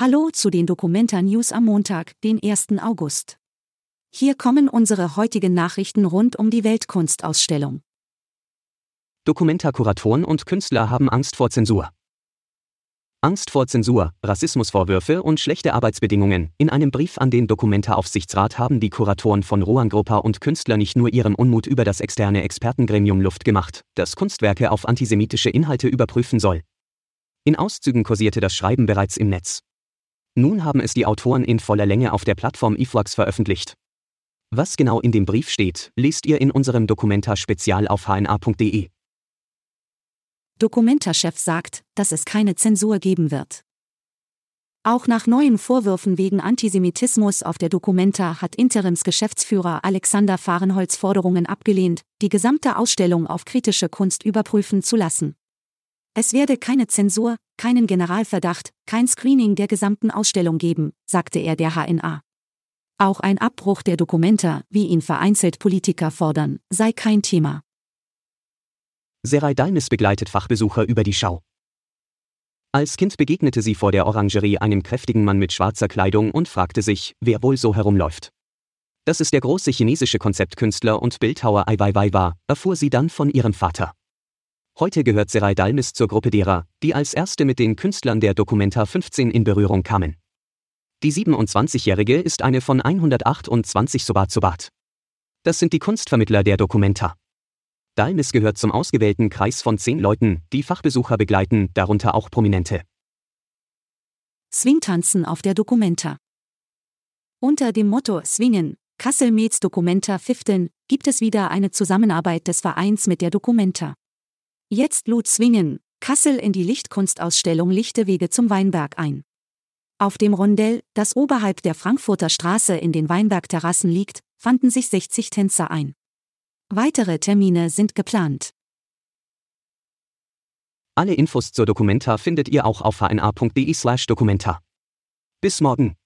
Hallo zu den Documenta News am Montag, den 1. August. Hier kommen unsere heutigen Nachrichten rund um die Weltkunstausstellung. Documenta-Kuratoren und Künstler haben Angst vor Zensur. Angst vor Zensur, Rassismusvorwürfe und schlechte Arbeitsbedingungen. In einem Brief an den Documenta-Aufsichtsrat haben die Kuratoren von Rohan Gruppa und Künstler nicht nur ihrem Unmut über das externe Expertengremium Luft gemacht, das Kunstwerke auf antisemitische Inhalte überprüfen soll. In Auszügen kursierte das Schreiben bereits im Netz. Nun haben es die Autoren in voller Länge auf der Plattform eFlux veröffentlicht. Was genau in dem Brief steht, lest ihr in unserem Dokumenta-Spezial auf hna.de. Dokumenta-Chef sagt, dass es keine Zensur geben wird. Auch nach neuen Vorwürfen wegen Antisemitismus auf der Dokumenta hat Interimsgeschäftsführer Alexander Fahrenholz Forderungen abgelehnt, die gesamte Ausstellung auf kritische Kunst überprüfen zu lassen. Es werde keine Zensur, keinen Generalverdacht, kein Screening der gesamten Ausstellung geben, sagte er der HNA. Auch ein Abbruch der Dokumenta, wie ihn vereinzelt Politiker fordern, sei kein Thema. Serai Dalmes begleitet Fachbesucher über die Schau. Als Kind begegnete sie vor der Orangerie einem kräftigen Mann mit schwarzer Kleidung und fragte sich, wer wohl so herumläuft. Dass es der große chinesische Konzeptkünstler und Bildhauer Ai Weiwei war, erfuhr sie dann von ihrem Vater. Heute gehört Serai Dalmis zur Gruppe derer, die als erste mit den Künstlern der Documenta 15 in Berührung kamen. Die 27-Jährige ist eine von 128 Sobat Sobat. Das sind die Kunstvermittler der Documenta. Dalmis gehört zum ausgewählten Kreis von zehn Leuten, die Fachbesucher begleiten, darunter auch Prominente. Swingtanzen auf der Documenta. Unter dem Motto Swingen, Kassel Meets Documenta 15, gibt es wieder eine Zusammenarbeit des Vereins mit der Documenta. Jetzt lud Zwingen, Kassel in die Lichtkunstausstellung Lichte Wege zum Weinberg ein. Auf dem Rondell, das oberhalb der Frankfurter Straße in den Weinbergterrassen liegt, fanden sich 60 Tänzer ein. Weitere Termine sind geplant. Alle Infos zur Dokumenta findet ihr auch auf hna.de/dokumenta. Bis morgen.